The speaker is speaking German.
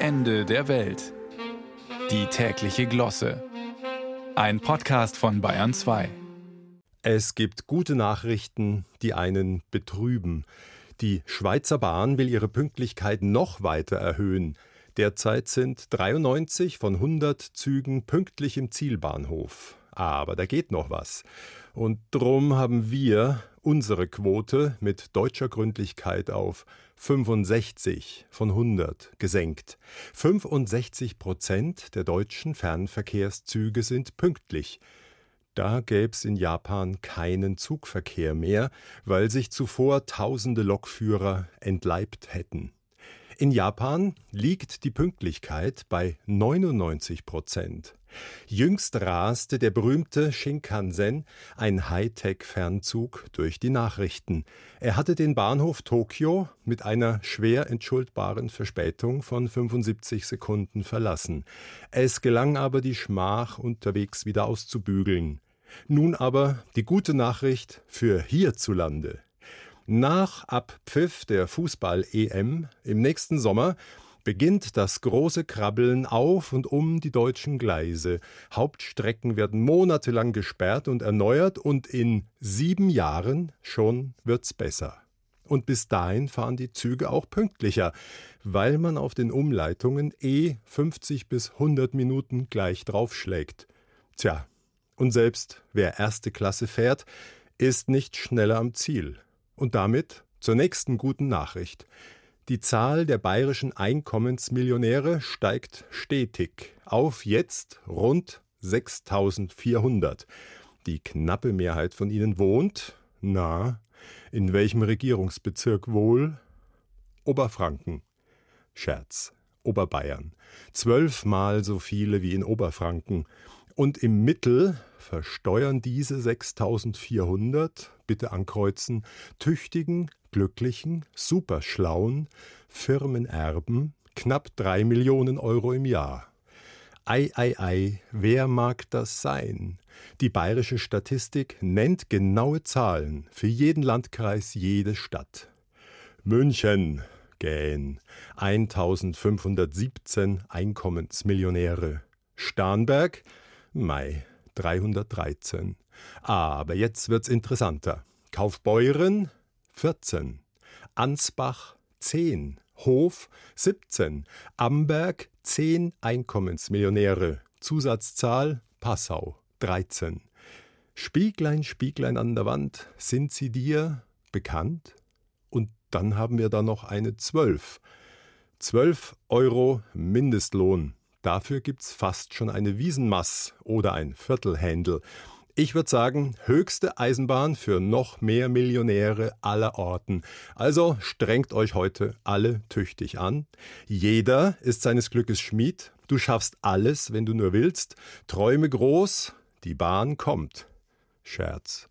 Ende der Welt. Die tägliche Glosse. Ein Podcast von Bayern 2. Es gibt gute Nachrichten, die einen betrüben. Die Schweizer Bahn will ihre Pünktlichkeit noch weiter erhöhen. Derzeit sind 93 von 100 Zügen pünktlich im Zielbahnhof. Aber da geht noch was. Und drum haben wir unsere Quote mit deutscher Gründlichkeit auf 65 von 100 gesenkt. 65 Prozent der deutschen Fernverkehrszüge sind pünktlich. Da gäb's in Japan keinen Zugverkehr mehr, weil sich zuvor tausende Lokführer entleibt hätten. In Japan liegt die Pünktlichkeit bei 99 Prozent. Jüngst raste der berühmte Shinkansen, ein Hightech-Fernzug, durch die Nachrichten. Er hatte den Bahnhof Tokio mit einer schwer entschuldbaren Verspätung von 75 Sekunden verlassen. Es gelang aber, die Schmach unterwegs wieder auszubügeln. Nun aber die gute Nachricht für hierzulande. Nach Abpfiff der Fußball-EM im nächsten Sommer beginnt das große Krabbeln auf und um die deutschen Gleise. Hauptstrecken werden monatelang gesperrt und erneuert und in sieben Jahren schon wird's besser. Und bis dahin fahren die Züge auch pünktlicher, weil man auf den Umleitungen eh 50 bis 100 Minuten gleich draufschlägt. Tja, und selbst wer erste Klasse fährt, ist nicht schneller am Ziel. Und damit zur nächsten guten Nachricht. Die Zahl der bayerischen Einkommensmillionäre steigt stetig auf jetzt rund 6400. Die knappe Mehrheit von ihnen wohnt, na, in welchem Regierungsbezirk wohl? Oberfranken. Scherz. Oberbayern. Zwölfmal so viele wie in Oberfranken. Und im Mittel versteuern diese 6400, bitte ankreuzen, tüchtigen, glücklichen, superschlauen Firmenerben knapp drei Millionen Euro im Jahr. Ei, ei, ei, wer mag das sein? Die bayerische Statistik nennt genaue Zahlen für jeden Landkreis, jede Stadt. München, gähn, 1517 Einkommensmillionäre. Starnberg, Mai, 313. Aber jetzt wird's interessanter. Kaufbeuren 14, Ansbach 10, Hof 17, Amberg 10 Einkommensmillionäre, Zusatzzahl Passau 13. Spieglein, Spieglein an der Wand, sind sie dir bekannt? Und dann haben wir da noch eine 12. 12 Euro Mindestlohn. Dafür gibt's fast schon eine Wiesenmass oder ein Viertelhändel. Ich würde sagen, höchste Eisenbahn für noch mehr Millionäre aller Orten. Also strengt euch heute alle tüchtig an. Jeder ist seines Glückes Schmied. Du schaffst alles, wenn du nur willst. Träume groß, die Bahn kommt. Scherz.